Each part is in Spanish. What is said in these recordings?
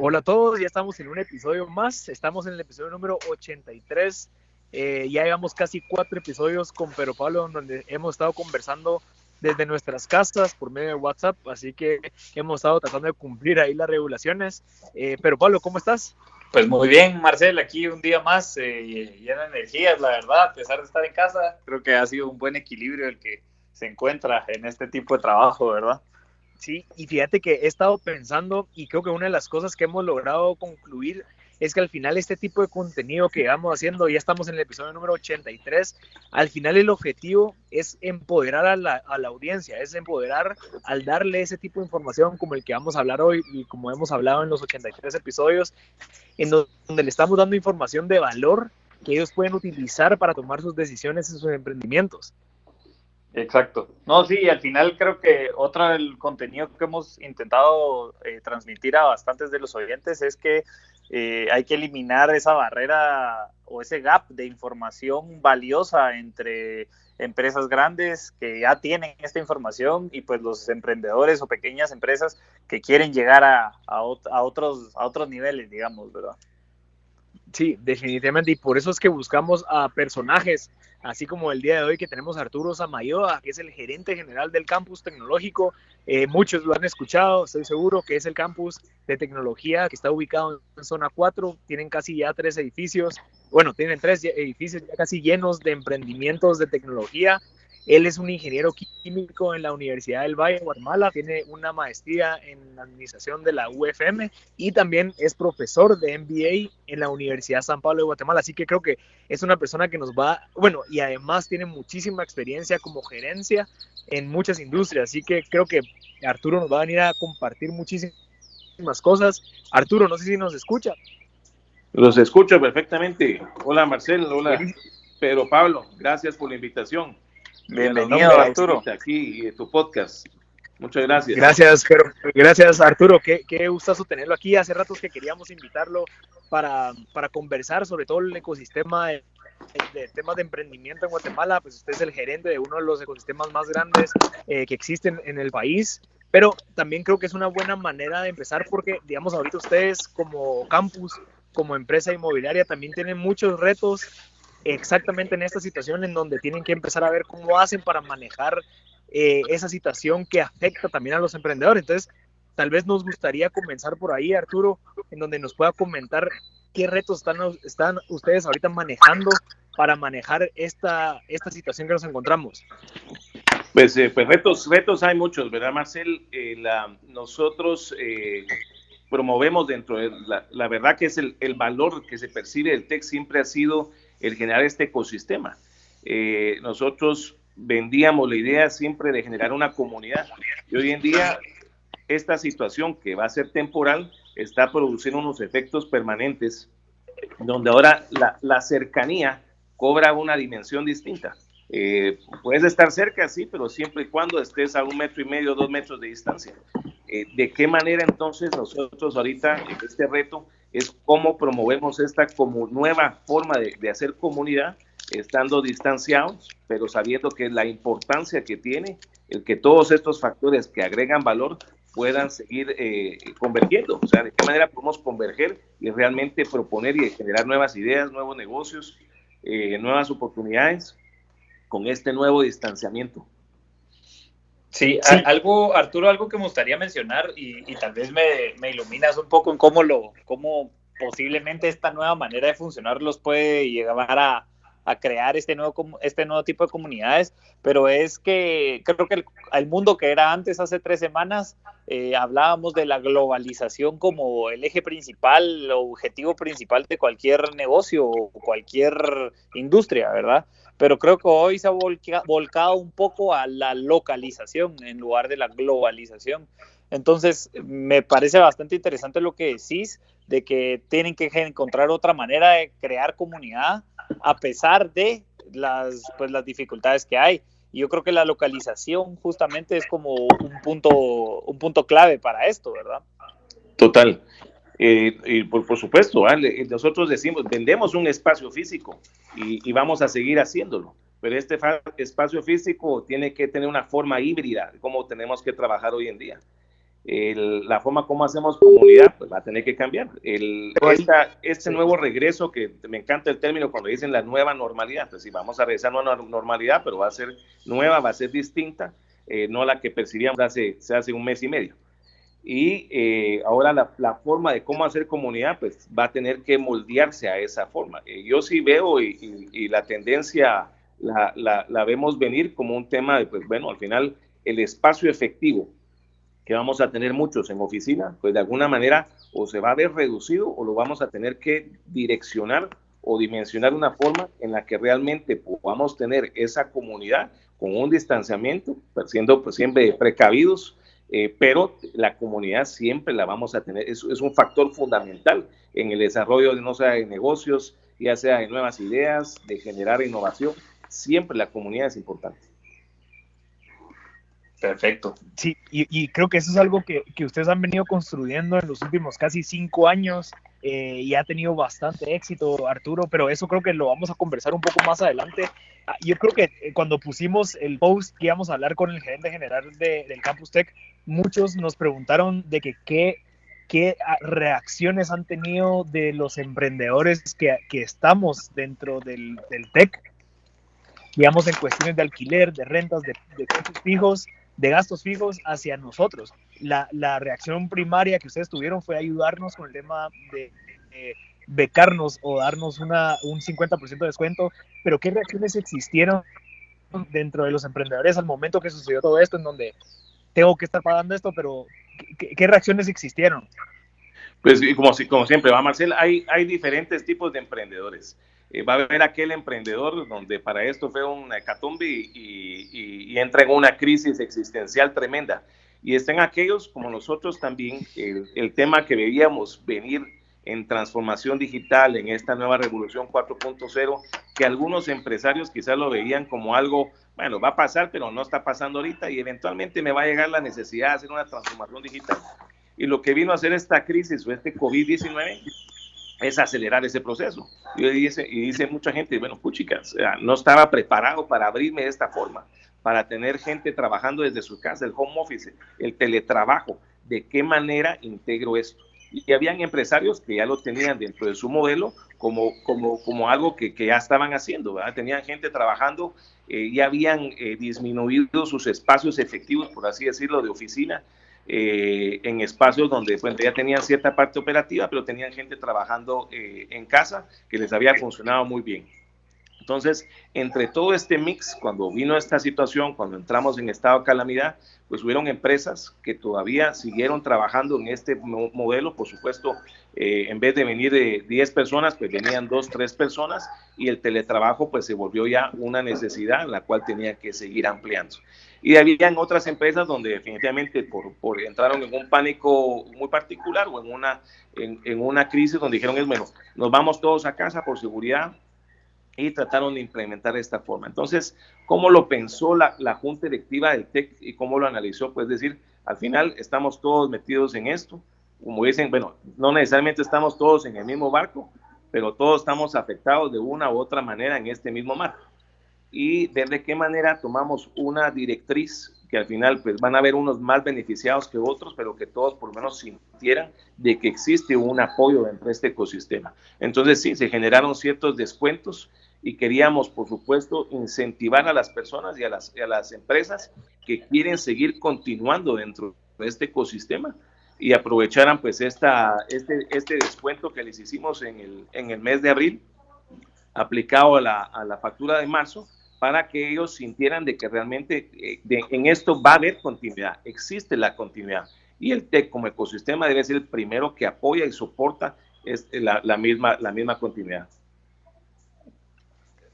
Hola a todos, ya estamos en un episodio más, estamos en el episodio número 83, eh, ya llevamos casi cuatro episodios con Pero Pablo donde hemos estado conversando desde nuestras casas por medio de WhatsApp, así que hemos estado tratando de cumplir ahí las regulaciones. Eh, pero Pablo, ¿cómo estás? Pues muy bien, Marcel, aquí un día más eh, lleno de energías, la verdad, a pesar de estar en casa, creo que ha sido un buen equilibrio el que se encuentra en este tipo de trabajo, ¿verdad? Sí, y fíjate que he estado pensando y creo que una de las cosas que hemos logrado concluir es que al final este tipo de contenido que vamos haciendo, ya estamos en el episodio número 83, al final el objetivo es empoderar a la, a la, audiencia, es empoderar al darle ese tipo de información como el que vamos a hablar hoy y como hemos hablado en los 83 episodios, en donde le estamos dando información de valor que ellos pueden utilizar para tomar sus decisiones en sus emprendimientos. Exacto. No, sí, al final creo que otro del contenido que hemos intentado eh, transmitir a bastantes de los oyentes es que eh, hay que eliminar esa barrera o ese gap de información valiosa entre empresas grandes que ya tienen esta información y pues los emprendedores o pequeñas empresas que quieren llegar a, a, otros, a otros niveles, digamos, ¿verdad? Sí, definitivamente, y por eso es que buscamos a personajes, así como el día de hoy que tenemos a Arturo Samayoa, que es el gerente general del campus tecnológico. Eh, muchos lo han escuchado, estoy seguro que es el campus de tecnología que está ubicado en zona 4, tienen casi ya tres edificios, bueno, tienen tres edificios ya casi llenos de emprendimientos de tecnología él es un ingeniero químico en la Universidad del Valle de Guatemala, tiene una maestría en administración de la UFM y también es profesor de MBA en la Universidad San Pablo de Guatemala. Así que creo que es una persona que nos va, bueno, y además tiene muchísima experiencia como gerencia en muchas industrias. Así que creo que Arturo nos va a venir a compartir muchísimas cosas. Arturo, no sé si nos escucha. Los escucho perfectamente. Hola Marcelo, hola. Pero Pablo, gracias por la invitación. Bienvenido, Arturo. Aquí en tu podcast. Muchas gracias. Gracias, pero, gracias Arturo. Qué, qué gustazo tenerlo aquí. Hace ratos que queríamos invitarlo para, para conversar sobre todo el ecosistema de, temas de emprendimiento en Guatemala. Pues usted es el gerente de uno de los ecosistemas más grandes eh, que existen en el país. Pero también creo que es una buena manera de empezar porque, digamos, ahorita ustedes como campus, como empresa inmobiliaria, también tienen muchos retos exactamente en esta situación en donde tienen que empezar a ver cómo hacen para manejar eh, esa situación que afecta también a los emprendedores. Entonces, tal vez nos gustaría comenzar por ahí, Arturo, en donde nos pueda comentar qué retos están, ustedes ahorita manejando para manejar esta, situación que nos encontramos. Pues, eh, pues retos, retos hay muchos, ¿verdad, Marcel? Eh, la, nosotros promovemos dentro de la, la, verdad que es el, el valor que se percibe del TEC siempre ha sido el generar este ecosistema. Eh, nosotros vendíamos la idea siempre de generar una comunidad y hoy en día esta situación que va a ser temporal está produciendo unos efectos permanentes donde ahora la, cercanía cobra una dimensión distinta. Eh, puedes estar cerca, sí, pero siempre y cuando estés a un metro y medio, dos metros de distancia. Eh, ¿De qué manera entonces nosotros ahorita, este reto, es cómo promovemos esta como nueva forma de, hacer comunidad, estando distanciados, pero sabiendo que la importancia que tiene el que todos estos factores que agregan valor puedan seguir eh, convergiendo. O sea, de qué manera podemos converger y realmente proponer y generar nuevas ideas, nuevos negocios, eh, nuevas oportunidades con este nuevo distanciamiento. Sí, algo, Arturo, algo que me gustaría mencionar y, tal vez me, me, iluminas un poco en cómo lo, cómo posiblemente esta nueva manera de funcionar los puede llevar a, a crear este nuevo, este nuevo tipo de comunidades, pero es que creo que el, mundo que era antes, hace tres semanas, eh, hablábamos de la globalización como el eje principal, el objetivo principal de cualquier negocio o cualquier industria, ¿verdad? Pero creo que hoy se ha volcado un poco a la localización en lugar de la globalización. Entonces, me parece bastante interesante lo que decís de que tienen que encontrar otra manera de crear comunidad a pesar de las, pues, las dificultades que hay. Y yo creo que la localización justamente es como un punto, un punto clave para esto, ¿verdad? Total. Eh, y por, por supuesto, nosotros decimos, vendemos un espacio físico y, y, vamos a seguir haciéndolo, pero este espacio físico tiene que tener una forma híbrida, como tenemos que trabajar hoy en día. la forma como hacemos comunidad pues va a tener que cambiar. El, este nuevo regreso, que me encanta el término cuando dicen la nueva normalidad, pues sí, vamos a regresar a una normalidad, pero va a ser nueva, va a ser distinta, eh, no la que percibíamos hace, hace un mes y medio. Y eh, ahora la, forma de cómo hacer comunidad, pues va a tener que moldearse a esa forma. Eh, yo sí veo y, la tendencia la, la, la, vemos venir como un tema de, pues bueno, al final el espacio efectivo que vamos a tener muchos en oficina, pues de alguna manera o se va a ver reducido o lo vamos a tener que direccionar o dimensionar una forma en la que realmente podamos tener esa comunidad con un distanciamiento, pues, siendo pues, siempre precavidos, eh, pero la comunidad siempre la vamos a tener, es, es un factor fundamental en el desarrollo de no sea de negocios, ya sea de nuevas ideas, de generar innovación, siempre la comunidad es importante. Perfecto. Sí, y, creo que eso es algo que, ustedes han venido construyendo en los últimos casi cinco años eh, y ha tenido bastante éxito, Arturo, pero eso creo que lo vamos a conversar un poco más adelante. Ah, yo creo que eh, cuando pusimos el post que íbamos a hablar con el gerente general del Campus Tech, muchos nos preguntaron de que qué, qué ah, reacciones han tenido de los emprendedores que, estamos dentro del, del Tech digamos, en cuestiones de alquiler, de rentas, de, de costos fijos, de gastos fijos hacia nosotros. La, la, reacción primaria que ustedes tuvieron fue ayudarnos con el tema de, becarnos o darnos una, un 50% de descuento, pero ¿qué reacciones existieron dentro de los emprendedores al momento que sucedió todo esto, en donde tengo que estar pagando esto, pero ¿qué, reacciones existieron? Pues como, como siempre, va Marcel, hay, hay diferentes tipos de emprendedores. Eh, va a haber aquel emprendedor donde para esto fue una hecatombe y, entra en una crisis existencial tremenda. Y están aquellos como nosotros también, el, tema que veíamos venir en transformación digital, en esta nueva revolución 4.0, que algunos empresarios quizás lo veían como algo, bueno, va a pasar, pero no está pasando ahorita y eventualmente me va a llegar la necesidad de hacer una transformación digital. Y lo que vino a hacer esta crisis o este COVID-19 es acelerar ese proceso. Y dice, mucha gente, bueno, puchicas, no estaba preparado para abrirme de esta forma, para tener gente trabajando desde su casa, el home office, el teletrabajo, de qué manera integro esto. Y habían empresarios que ya lo tenían dentro de su modelo como, como, como algo que, que ya estaban haciendo, ¿verdad? Tenían gente trabajando, eh, ya habían eh, disminuido sus espacios efectivos, por así decirlo, de oficina, eh, en espacios donde pues, ya tenían cierta parte operativa, pero tenían gente trabajando eh, en casa que les había funcionado muy bien. Entonces, entre todo este mix, cuando vino esta situación, cuando entramos en estado de calamidad, pues hubieron empresas que todavía siguieron trabajando en este modelo, por supuesto, eh, en vez de venir de 10 personas, pues venían 2, 3 personas y el teletrabajo pues se volvió ya una necesidad, la cual tenía que seguir ampliando. Y habían otras empresas donde definitivamente por, entraron en un pánico muy particular o en una, en, en una crisis donde dijeron, es bueno, nos vamos todos a casa por seguridad y trataron de implementar esta forma. Entonces, ¿cómo lo pensó la, la Junta Directiva del TEC y cómo lo analizó? Pues decir, al final estamos todos metidos en esto. Como dicen, bueno, no necesariamente estamos todos en el mismo barco, pero todos estamos afectados de una u otra manera en este mismo mar y ver de qué manera tomamos una directriz que al final pues van a haber unos más beneficiados que otros, pero que todos por lo menos sintieran de que existe un apoyo dentro de este ecosistema. Entonces sí, se generaron ciertos descuentos y queríamos, por supuesto, incentivar a las personas y a las, a las empresas que quieren seguir continuando dentro de este ecosistema y aprovecharan pues esta, este, este descuento que les hicimos en el, en el mes de abril aplicado a la, a la factura de marzo para que ellos sintieran de que realmente eh, en esto va a haber continuidad, existe la continuidad. Y el TEC como ecosistema debe ser el primero que apoya y soporta es la, la misma, la misma continuidad.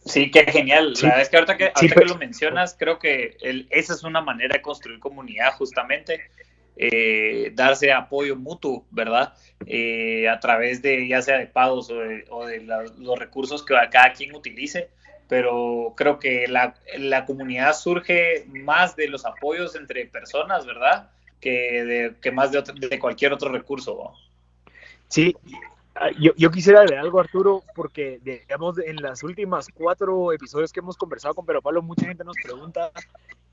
Sí, qué genial. La verdad es que ahorita que, ahorita que lo mencionas, creo que el, esa es una manera de construir comunidad justamente. Eh, darse apoyo mutuo, ¿verdad? Eh, a través de ya sea de pagos o de, o de los recursos que cada quien utilice pero creo que la, la, comunidad surge más de los apoyos entre personas, ¿verdad? Que, de, que más de, de, cualquier otro recurso. Sí, yo, yo, quisiera ver algo, Arturo, porque digamos en las últimas cuatro episodios que hemos conversado con Pero Pablo, mucha gente nos pregunta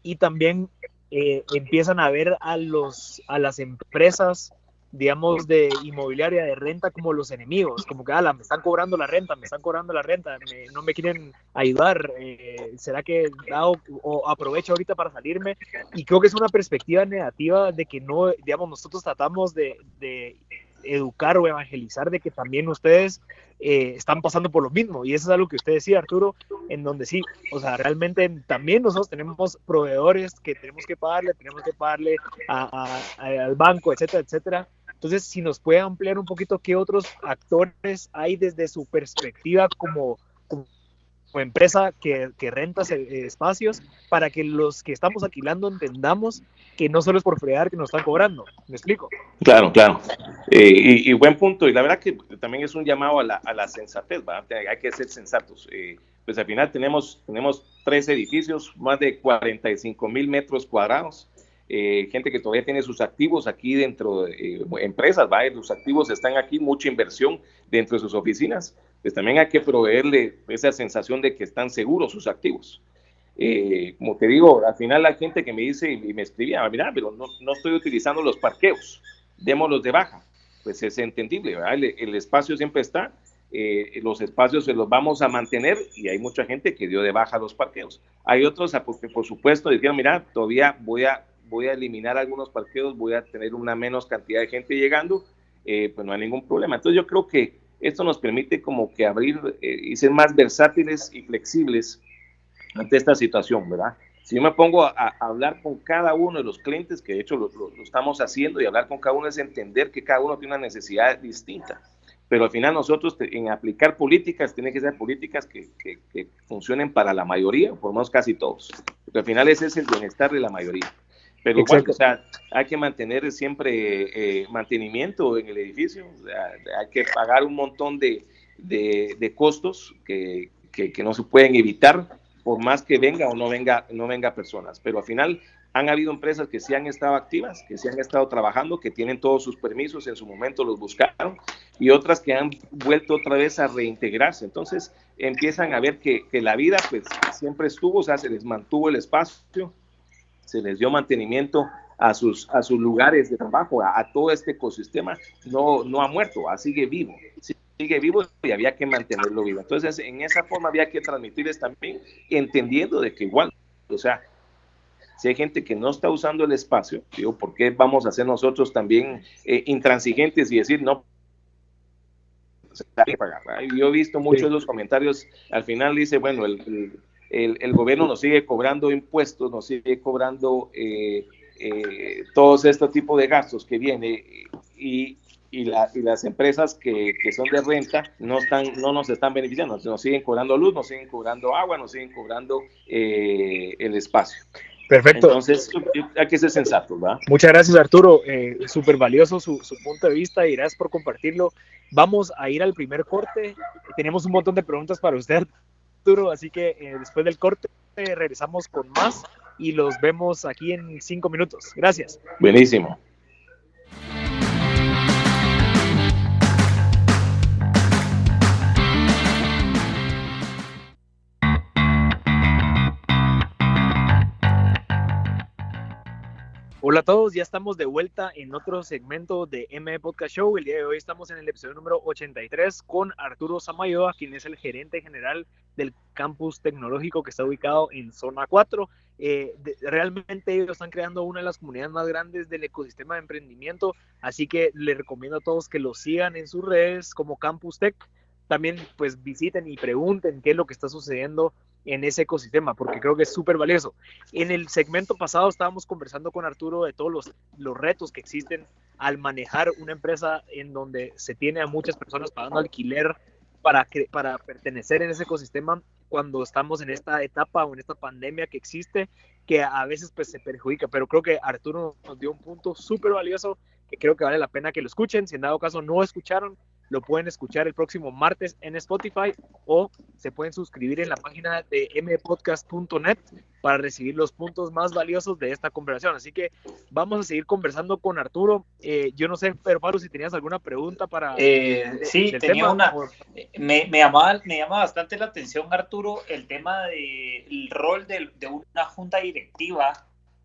y también eh, empiezan a ver a, los, a las empresas digamos, de inmobiliaria de renta como los enemigos, como que, ala, me están cobrando la renta, me están cobrando la renta, no me quieren ayudar, eh, ¿será que hago o aprovecho ahorita para salirme? Y creo que es una perspectiva negativa de que no, digamos, nosotros tratamos de, de educar o evangelizar de que también ustedes eh, están pasando por lo mismo. Y eso es algo que usted decía, Arturo, en donde sí, o sea, realmente también nosotros tenemos proveedores que tenemos que pagarle, tenemos que pagarle al banco, etcétera, etcétera. Entonces, si nos puede ampliar un poquito qué otros actores hay desde su perspectiva como, como empresa que, que renta espacios para que los que estamos alquilando entendamos que no solo es por fregar que nos están cobrando. ¿Me explico? Claro, claro. Eh, y, buen punto. Y la verdad que también es un llamado a la, a la sensatez, ¿verdad? Hay que ser sensatos. Eh, pues al final tenemos, tenemos tres edificios, más de 45 mil metros cuadrados. Eh, gente que todavía tiene sus activos aquí dentro de eh, empresas, ¿va? los activos están aquí, mucha inversión dentro de sus oficinas, pues también hay que proveerle esa sensación de que están seguros sus activos. Eh, como te digo, al final la gente que me dice y me escribía, mira, pero no, no estoy utilizando los parqueos, démoslos de baja. Pues es entendible, El, el, espacio siempre está, los espacios se los vamos a mantener y hay mucha gente que dio de baja los parqueos. Hay otros porque por supuesto dijeron, mira, todavía voy a voy a eliminar algunos parqueos, voy a tener una menos cantidad de gente llegando, eh, pues no hay ningún problema. Entonces yo creo que esto nos permite como que abrir eh, y ser más versátiles y flexibles ante esta situación, ¿verdad? Si yo me pongo a, hablar con cada uno de los clientes, que de hecho lo, estamos haciendo, y hablar con cada uno es entender que cada uno tiene una necesidad distinta. Pero al final nosotros en aplicar políticas, tienen que ser políticas que, que, funcionen para la mayoría, por lo menos casi todos. Porque al final ese es el bienestar de la mayoría. Pero igual, o sea, hay que mantener siempre eh, mantenimiento en el edificio, hay que pagar un montón de, de, costos que, que, no se pueden evitar por más que venga o no venga, no venga personas. Pero al final han habido empresas que sí han estado activas, que sí han estado trabajando, que tienen todos sus permisos, en su momento los buscaron, y otras que han vuelto otra vez a reintegrarse. Entonces empiezan a ver que, que la vida pues siempre estuvo, o sea, se les mantuvo el espacio, se les dio mantenimiento a sus, a sus lugares de trabajo, a, todo este ecosistema, no, no ha muerto, sigue vivo, sigue vivo y había que mantenerlo vivo. Entonces, en esa forma había que transmitirles también, entendiendo de que igual, o sea, si hay gente que no está usando el espacio, digo, ¿por qué vamos a ser nosotros también eh, intransigentes y decir, no, yo he visto muchos de los comentarios, al final dice, bueno, el, el, gobierno nos sigue cobrando impuestos, nos sigue cobrando eh, eh, todos estos tipos de gastos que viene y, y, las empresas que, son de renta no, están, no nos están beneficiando, nos siguen cobrando luz, nos siguen cobrando agua, nos siguen cobrando eh, el espacio. Perfecto. Entonces, hay que ser sensato, ¿verdad? Muchas gracias, Arturo. Súper valioso su, su, punto de vista y gracias por compartirlo. Vamos a ir al primer corte. Tenemos un montón de preguntas para usted, Así que eh, después del corte regresamos con más y los vemos aquí en cinco minutos. Gracias. Hola a todos, ya estamos de vuelta en otro segmento de M Podcast Show. El día de hoy estamos en el episodio número 83 con Arturo Samayoa, quien es el gerente general del campus tecnológico que está ubicado en Zona 4. Eh, realmente ellos están creando una de las comunidades más grandes del ecosistema de emprendimiento, así que les recomiendo a todos que los sigan en sus redes como Campus Tech. También pues visiten y pregunten qué es lo que está sucediendo en ese ecosistema, porque creo que es súper valioso. En el segmento pasado estábamos conversando con Arturo de todos los, los retos que existen al manejar una empresa en donde se tiene a muchas personas pagando alquiler para, para pertenecer en ese ecosistema cuando estamos en esta etapa o en esta pandemia que existe, que a veces pues se perjudica, pero creo que Arturo nos dio un punto súper valioso que creo que vale la pena que lo escuchen, si en dado caso no escucharon, lo pueden escuchar el próximo martes en Spotify o se pueden suscribir en la página de mpodcast.net para recibir los puntos más valiosos de esta conversación. Así que vamos a seguir conversando con Arturo. Eh, yo no sé, pero Pablo, si tenías alguna pregunta para... Eh, sí, tenía una... Me, me, llamaba, me llama bastante la atención, Arturo, el tema del rol de, de una junta directiva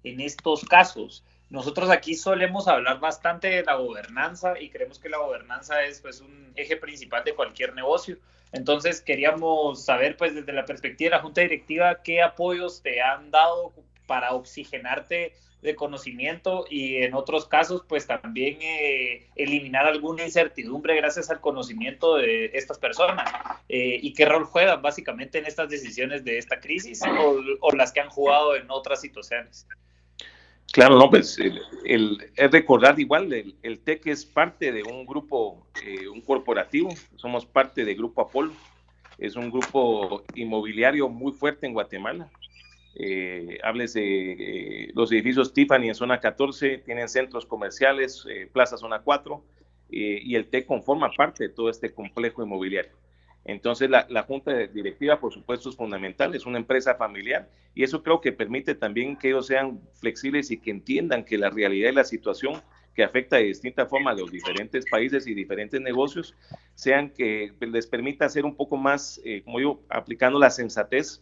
en estos casos. Nosotros aquí solemos hablar bastante de la gobernanza y creemos que la gobernanza es pues un eje principal de cualquier negocio. Entonces queríamos saber pues desde la perspectiva de la Junta Directiva qué apoyos te han dado para oxigenarte de conocimiento y en otros casos pues también eh, eliminar alguna incertidumbre gracias al conocimiento de estas personas eh, y qué rol juegan básicamente en estas decisiones de esta crisis o, las que han jugado en otras situaciones. Claro, no, pues es recordar igual, el, el, TEC es parte de un grupo, eh, un corporativo, somos parte del Grupo Apolo, es un grupo inmobiliario muy fuerte en Guatemala, eh, de eh, los edificios Tiffany en zona 14, tienen centros comerciales, eh, Plaza Zona 4, eh, y el TEC conforma parte de todo este complejo inmobiliario. Entonces, la, la, junta directiva, por supuesto, es fundamental, es una empresa familiar y eso creo que permite también que ellos sean flexibles y que entiendan que la realidad y la situación que afecta de distinta forma a los diferentes países y diferentes negocios, sean que les permita ser un poco más, como yo, aplicando la sensatez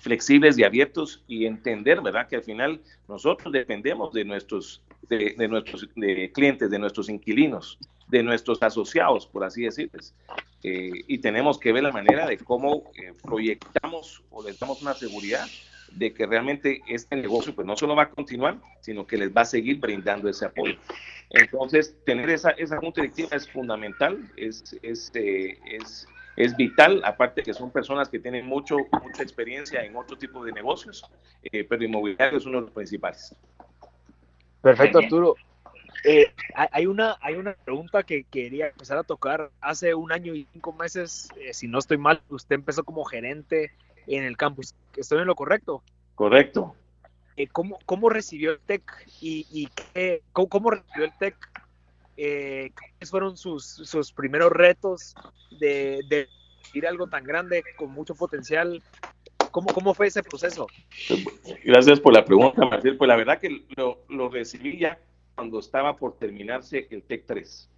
flexibles y abiertos y entender, ¿verdad? Que al final nosotros dependemos de nuestros, de, nuestros clientes, de nuestros inquilinos, de nuestros asociados, por así decirles. Eh, y tenemos que ver la manera de cómo eh, proyectamos o les damos una seguridad de que realmente este negocio pues no solo va a continuar, sino que les va a seguir brindando ese apoyo. Entonces, tener esa, esa junta directiva es fundamental, es, es, eh, es es vital, aparte que son personas que tienen mucho, mucha experiencia en otro tipo de negocios, eh, pero inmobiliario es uno de los principales. Perfecto, Arturo. Eh, hay, una, hay una pregunta que quería empezar a tocar. Hace un año y cinco meses, eh, si no estoy mal, usted empezó como gerente en el campus. ¿Estoy en lo correcto? Correcto. ¿cómo, ¿Cómo recibió el TEC y, y qué, cómo, cómo, recibió el TEC eh, ¿cuáles fueron sus, sus primeros retos de, de ir algo tan grande con mucho potencial? ¿Cómo, ¿Cómo fue ese proceso? Gracias por la pregunta, Marcel. Pues la verdad que lo, lo recibí ya cuando estaba por terminarse el TEC 3.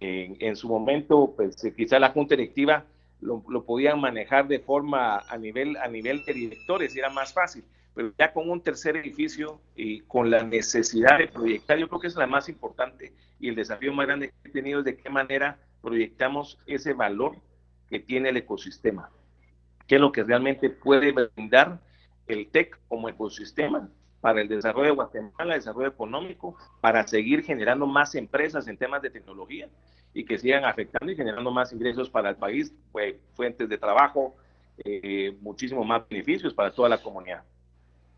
En, en su momento, pues quizá la junta directiva lo, lo, podían manejar de forma a nivel, a nivel de directores era más fácil pero ya con un tercer edificio y con la necesidad de proyectar, yo creo que es la más importante y el desafío más grande que he tenido es de qué manera proyectamos ese valor que tiene el ecosistema, qué es lo que realmente puede brindar el TEC como ecosistema para el desarrollo de Guatemala, desarrollo económico, para seguir generando más empresas en temas de tecnología y que sigan afectando y generando más ingresos para el país, pues, fuentes de trabajo, eh, muchísimos más beneficios para toda la comunidad.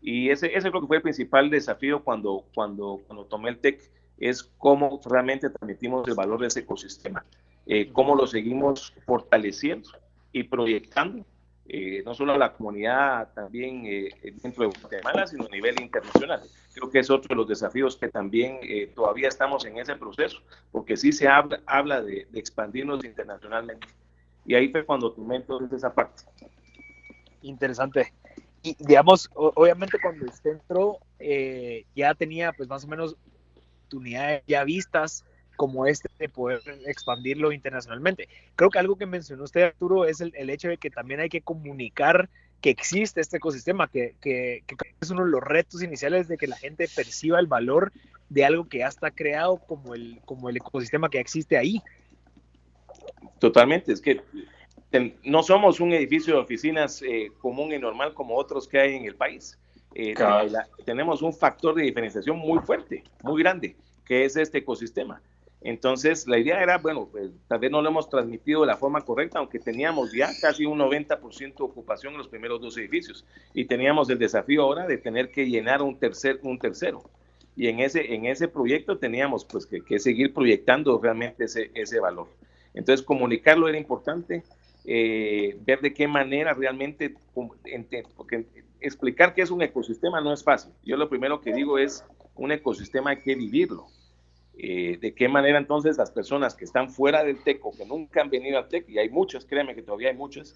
Y ese, ese creo que fue el principal desafío cuando, cuando, cuando tomé el TEC, es cómo realmente transmitimos el valor de ese ecosistema, eh, cómo lo seguimos fortaleciendo y proyectando, eh, no solo a la comunidad también eh, dentro de Guatemala, sino a nivel internacional. Creo que es otro de los desafíos que también todavía estamos en ese proceso, porque sí se habla, habla de, de expandirnos internacionalmente. Y ahí fue cuando tomé entonces esa parte. Interesante y digamos, obviamente cuando usted entró, eh, ya tenía pues más o menos oportunidades ya vistas como este de poder expandirlo internacionalmente. Creo que algo que mencionó usted, Arturo, es el, el hecho de que también hay que comunicar que existe este ecosistema, que, que, que, es uno de los retos iniciales de que la gente perciba el valor de algo que ya está creado como el, como el ecosistema que existe ahí. Totalmente, es que no somos un edificio de oficinas eh, común y normal como otros que hay en el país. Eh, tenemos un factor de diferenciación muy fuerte, muy grande, que es este ecosistema. Entonces, la idea era, bueno, pues, tal vez no lo hemos transmitido de la forma correcta, aunque teníamos ya casi un 90% de ocupación en los primeros dos edificios y teníamos el desafío ahora de tener que llenar un, tercer, un tercero. Y en ese, en ese proyecto teníamos pues que, que seguir proyectando realmente ese, ese valor. Entonces, comunicarlo era importante, eh, ver de qué manera realmente, porque explicar qué es un ecosistema no es fácil. Yo lo primero que digo es, un ecosistema hay que vivirlo. Eh, de qué manera entonces las personas que están fuera del TEC o que nunca han venido al TEC, y hay muchas, créanme que todavía hay muchas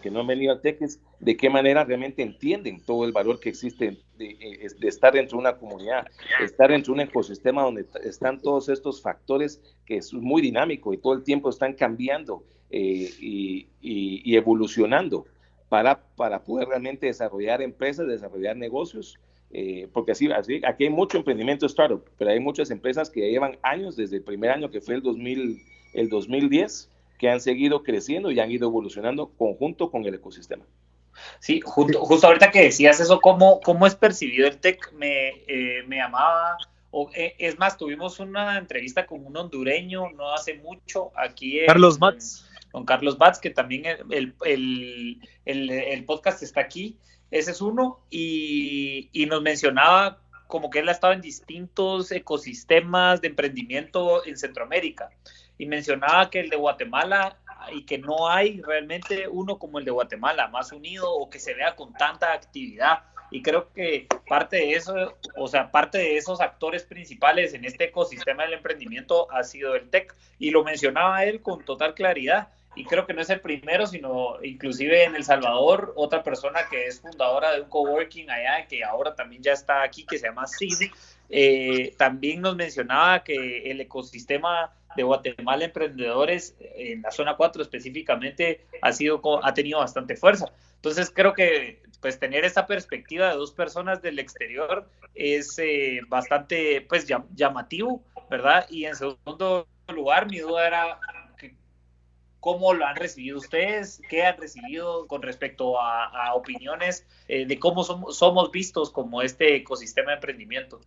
que no han venido al TEC, de qué manera realmente entienden todo el valor que existe de, eh, de, estar dentro de una comunidad, estar dentro de un ecosistema donde están todos estos factores que es muy dinámico y todo el tiempo están cambiando eh, y, evolucionando para, para poder realmente desarrollar empresas, desarrollar negocios Eh, porque así, así, aquí hay mucho emprendimiento startup, pero hay muchas empresas que llevan años, desde el primer año que fue el, 2000, el 2010, que han seguido creciendo y han ido evolucionando conjunto con el ecosistema. Sí, justo, justo ahorita que decías eso, ¿cómo, cómo es percibido el tech? Me, eh, me llamaba, o, eh, es más, tuvimos una entrevista con un hondureño no hace mucho aquí. Carlos Batz. Con Carlos Batz, que también el, el, el, el podcast está aquí ese es uno. Y, nos mencionaba como que él ha estado en distintos ecosistemas de emprendimiento en Centroamérica. Y mencionaba que el de Guatemala y que no hay realmente uno como el de Guatemala, más unido o que se vea con tanta actividad. Y creo que parte de eso, o sea, parte de esos actores principales en este ecosistema del emprendimiento ha sido el TEC. Y lo mencionaba él con total claridad y creo que no es el primero, sino inclusive en El Salvador, otra persona que es fundadora de un coworking allá, que ahora también ya está aquí, que se llama Sid, eh, también nos mencionaba que el ecosistema de Guatemala Emprendedores, en la zona 4 específicamente, ha, sido, ha tenido bastante fuerza. Entonces creo que pues tener esa perspectiva de dos personas del exterior es eh, bastante pues llamativo, ¿verdad? Y en segundo lugar, mi duda era ¿Cómo lo han recibido ustedes? ¿Qué han recibido con respecto a, opiniones eh, de cómo somos, vistos como este ecosistema de emprendimiento?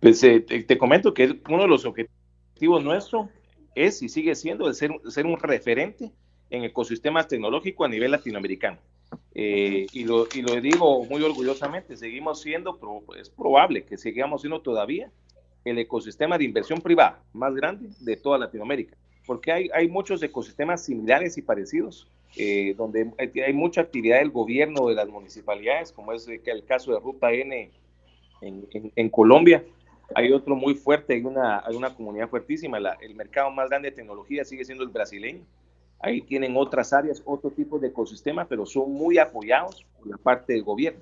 Pues eh, te, comento que uno de los objetivos nuestros es y sigue siendo ser, ser un referente en ecosistemas tecnológicos a nivel latinoamericano. Eh, y, lo, y, lo, digo muy orgullosamente, seguimos siendo, es probable que sigamos siendo todavía el ecosistema de inversión privada más grande de toda Latinoamérica porque hay, hay muchos ecosistemas similares y parecidos, eh, donde hay, mucha actividad del gobierno, de las municipalidades, como es el caso de Ruta N en, en, Colombia. Hay otro muy fuerte, hay una, hay una comunidad fuertísima. el mercado más grande de tecnología sigue siendo el brasileño. Ahí tienen otras áreas, otro tipo de ecosistema, pero son muy apoyados por la parte del gobierno.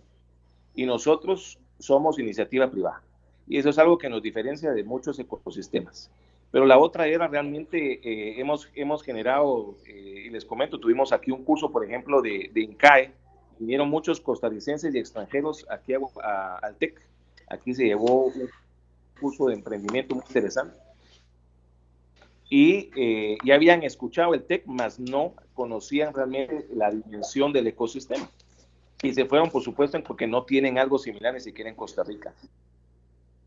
Y nosotros somos iniciativa privada. Y eso es algo que nos diferencia de muchos ecosistemas. Pero la otra era realmente, eh, hemos, hemos generado, eh, y les comento, tuvimos aquí un curso, por ejemplo, de, de INCAE, vinieron muchos costarricenses y extranjeros aquí al TEC, aquí se llevó un curso de emprendimiento muy interesante. Y eh, ya habían escuchado el TEC, mas no conocían realmente la dimensión del ecosistema. Y se fueron, por supuesto, porque no tienen algo similar ni siquiera en Costa Rica.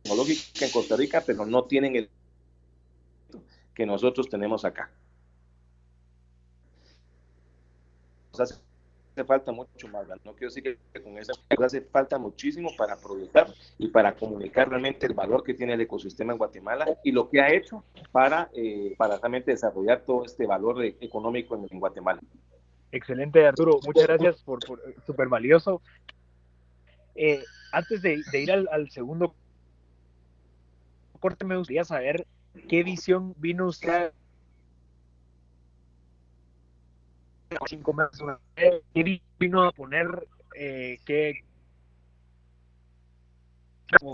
Tecnológica en Costa Rica, pero no tienen el que nosotros tenemos acá. Nos hace falta mucho más, no quiero decir que con eso hace falta muchísimo para proyectar y para comunicar realmente el valor que tiene el ecosistema en Guatemala y lo que ha hecho para, eh, para realmente desarrollar todo este valor económico en, Guatemala. Excelente, Arturo. Muchas gracias por, súper valioso. Eh, antes de, ir al, al, segundo corte, me gustaría saber ¿Qué visión vino usted? Cinco ¿Qué vino a poner? Eh, ¿qué,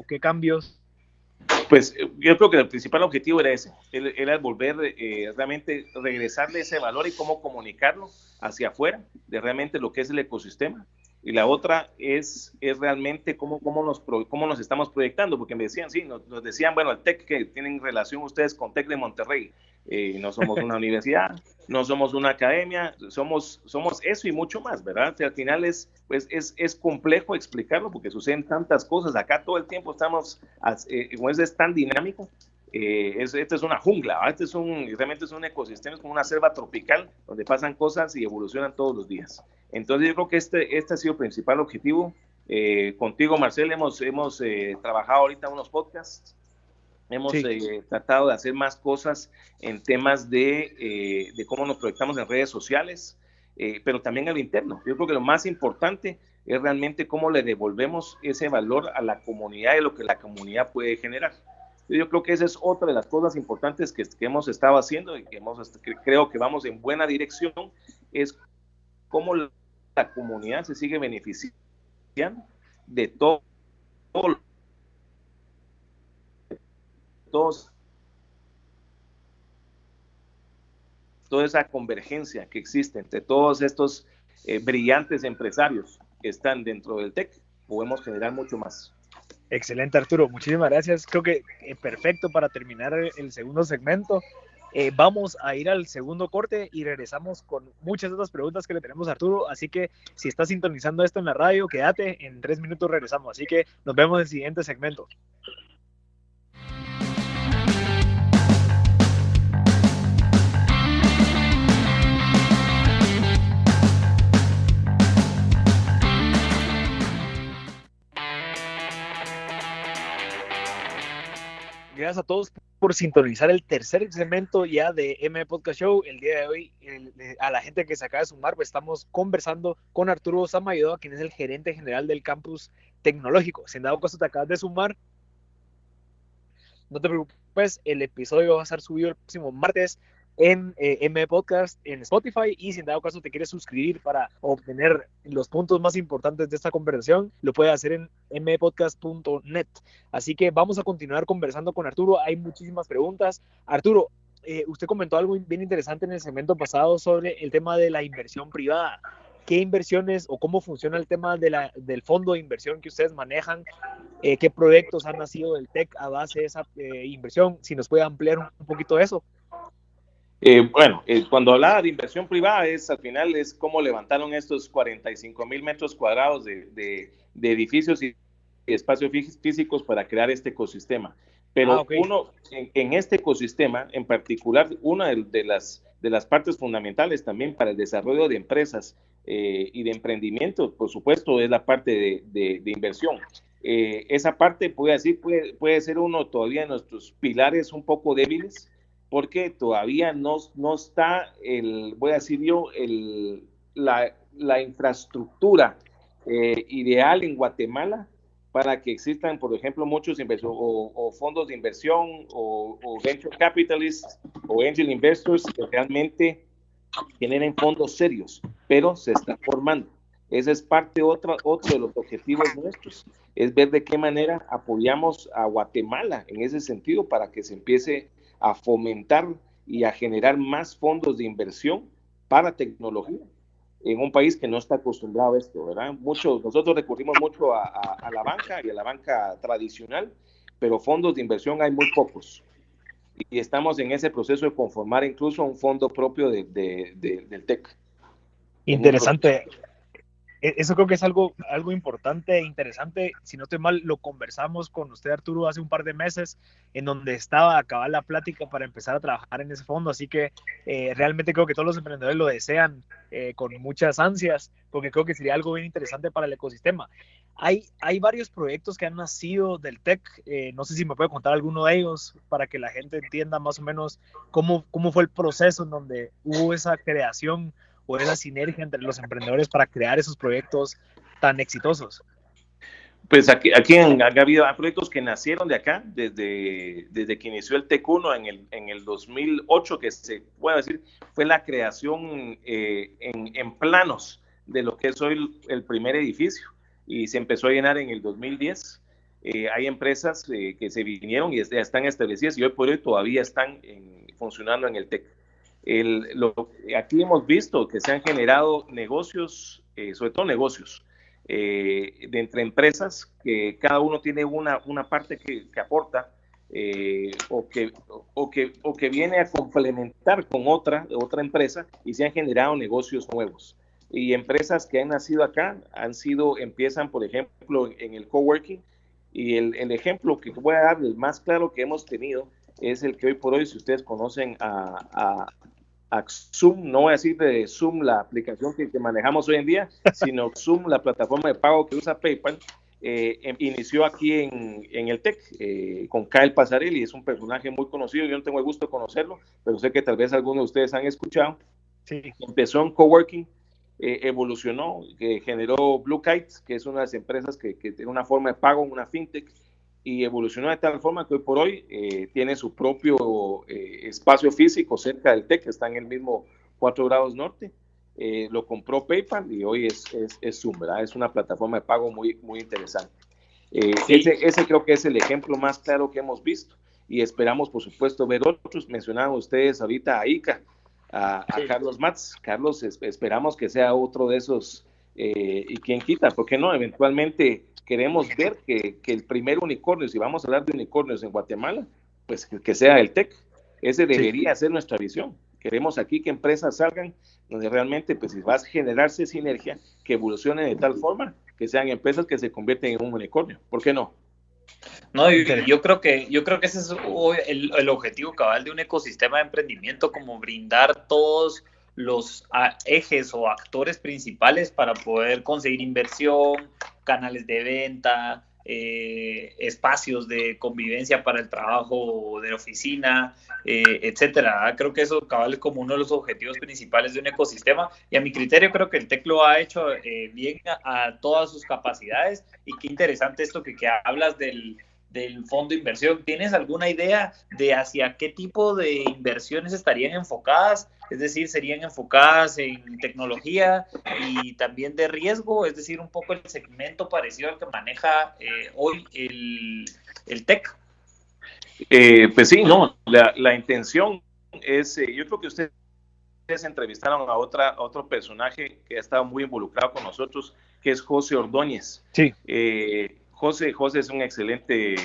¿Qué cambios? Pues yo creo que el principal objetivo era ese, era volver eh, realmente regresarle ese valor y cómo comunicarlo hacia afuera de realmente lo que es el ecosistema y la otra es, es realmente cómo, cómo, nos, cómo nos estamos proyectando, porque me decían, sí, nos, decían, bueno, el TEC que tienen relación ustedes con TEC de Monterrey, eh, no somos una universidad, no somos una academia, somos, somos eso y mucho más, ¿verdad? al final es, pues, es, es complejo explicarlo porque suceden tantas cosas, acá todo el tiempo estamos, eh, es, tan dinámico, eh, es, esto es una jungla, este es un, realmente es un ecosistema, es como una selva tropical donde pasan cosas y evolucionan todos los días. Entonces yo creo que este, este ha sido el principal objetivo. Eh, contigo, Marcel, hemos, hemos eh, trabajado ahorita unos podcasts, hemos eh, tratado de hacer más cosas en temas de, de cómo nos proyectamos en redes sociales, pero también al interno. Yo creo que lo más importante es realmente cómo le devolvemos ese valor a la comunidad y lo que la comunidad puede generar. Yo creo que esa es otra de las cosas importantes que, que hemos estado haciendo y que, hemos, que creo que vamos en buena dirección, es cómo la comunidad se sigue beneficiando de todo, todos, toda esa convergencia que existe entre todos estos eh, brillantes empresarios que están dentro del TEC podemos generar mucho más. Excelente, Arturo. Muchísimas gracias. Creo que eh, perfecto para terminar el segundo segmento. Eh, vamos a ir al segundo corte y regresamos con muchas otras preguntas que le tenemos a Arturo. Así que si estás sintonizando esto en la radio, quédate. En tres minutos regresamos. Así que nos vemos en el siguiente segmento. Gracias a todos por sintonizar el tercer segmento ya de M Podcast Show. El día de hoy, a la gente que se acaba de sumar, pues estamos conversando con Arturo Samayoa, quien es el gerente general del campus tecnológico. Si en dado caso te acabas de sumar, no te preocupes, el episodio va a ser subido el próximo martes en eh, M Podcast en Spotify y si en dado caso te quieres suscribir para obtener los puntos más importantes de esta conversación, lo puedes hacer en mpodcast.net. Así que vamos a continuar conversando con Arturo. Hay muchísimas preguntas. Arturo, eh, usted comentó algo bien interesante en el segmento pasado sobre el tema de la inversión privada. ¿Qué inversiones o cómo funciona el tema de la, del fondo de inversión que ustedes manejan? Eh, ¿Qué proyectos han nacido del TEC a base de esa inversión? Si nos puede ampliar un poquito eso. Eh, bueno, eh, cuando hablaba de inversión privada, es al final es cómo levantaron estos 45 mil metros cuadrados de, edificios y, espacios físicos para crear este ecosistema. Pero ah, uno, en, este ecosistema, en particular, una de, las, de las partes fundamentales también para el desarrollo de empresas eh, y de emprendimiento, por supuesto, es la parte de, inversión. esa parte, puede decir, puede, puede ser uno todavía de nuestros pilares un poco débiles, porque todavía no, no está, el, voy a decir yo, el, la, la infraestructura eh, ideal en Guatemala para que existan, por ejemplo, muchos inversores o, fondos de inversión o, venture capitalists o angel investors que realmente tienen fondos serios, pero se está formando. Ese es parte otra, otro de los objetivos nuestros, es ver de qué manera apoyamos a Guatemala en ese sentido para que se empiece a fomentar y a generar más fondos de inversión para tecnología en un país que no está acostumbrado a esto, ¿verdad? Muchos, nosotros recurrimos mucho a, la banca y a la banca tradicional, pero fondos de inversión hay muy pocos. Y estamos en ese proceso de conformar incluso un fondo propio de, del TEC. Interesante. E-, eso creo que es algo, algo importante e interesante. Si no estoy mal, lo conversamos con usted, Arturo, hace un par de meses, en donde estaba acabar la plática para empezar a trabajar en ese fondo. Así que eh, realmente creo que todos los emprendedores lo desean eh, con muchas ansias, porque creo que sería algo bien interesante para el ecosistema. Hay, hay varios proyectos que han nacido del TEC. Eh, no sé si me puede contar alguno de ellos para que la gente entienda más o menos cómo, cómo fue el proceso en donde hubo esa creación o esa sinergia entre los emprendedores para crear esos proyectos tan exitosos? Pues aquí, aquí han, habido proyectos que nacieron de acá, desde, desde que inició el TEC1 en el, en el 2008, que se puede decir fue la creación eh, en, en, planos de lo que es hoy el, primer edificio y se empezó a llenar en el 2010. Eh, hay empresas eh, que se vinieron y ya están establecidas y hoy por hoy todavía están funcionando en el TEC lo, aquí hemos visto que se han generado negocios, eh, sobre todo negocios, eh, de entre empresas que cada uno tiene una, una parte que, aporta eh, o, que, o, que, o que viene a complementar con otra, otra empresa y se han generado negocios nuevos. Y empresas que han nacido acá han sido, empiezan, por ejemplo, en el coworking. Y el, el ejemplo que voy a dar, el más claro que hemos tenido, es el que hoy por hoy, si ustedes conocen a, a, Zoom, no voy a decir de Zoom la aplicación que, manejamos hoy en día, sino Zoom, la plataforma de pago que usa PayPal, eh, em, inició aquí en, en el TEC eh, con Kyle Pasarelli, es un personaje muy conocido, yo no tengo el gusto de conocerlo, pero sé que tal vez algunos de ustedes han escuchado. Sí. Empezó en coworking, eh, evolucionó, generó Blue Kite, que es una de las empresas que, que tiene una forma de pago, una fintech, y evolucionó de tal forma que hoy por hoy eh, tiene su propio eh, espacio físico cerca del TEC, que está en el mismo 4 grados norte. Eh, lo compró PayPal y hoy es, es, Zoom, ¿verdad? Es una plataforma de pago muy, muy interesante. ese, ese, creo que es el ejemplo más claro que hemos visto y esperamos, por supuesto, ver otros. Mencionaban ustedes ahorita a Ica, a, Carlos Matz. Carlos, esperamos que sea otro de esos y quien quita, ¿por qué no? Eventualmente queremos ver que, el primer unicornio, si vamos a hablar de unicornios en Guatemala, pues que, sea el TEC. Ese debería ser nuestra visión. Queremos aquí que empresas salgan donde realmente pues va a generarse sinergia, que evolucionen de tal forma que sean empresas que se convierten en un unicornio. ¿Por qué no? No, yo, creo que yo creo que ese es el, el, objetivo cabal de un ecosistema de emprendimiento, como brindar todos los ejes o actores principales para poder conseguir inversión, canales de venta, eh, espacios de convivencia para el trabajo de oficina, eh, etcétera. Creo que eso cabal es como uno de los objetivos principales de un ecosistema y a mi criterio creo que el TEC lo ha hecho eh, bien a, todas sus capacidades y qué interesante esto que, que hablas del, del fondo de inversión. ¿Tienes alguna idea de hacia qué tipo de inversiones estarían enfocadas? Es decir, serían enfocadas en tecnología y también de riesgo, es decir, un poco el segmento parecido al que maneja eh, hoy el, el TEC. Eh, pues sí, no, la, intención es, eh, yo creo que ustedes entrevistaron a, otra, a otro personaje que ha estado muy involucrado con nosotros, que es José Ordóñez. Sí. José, José es un excelente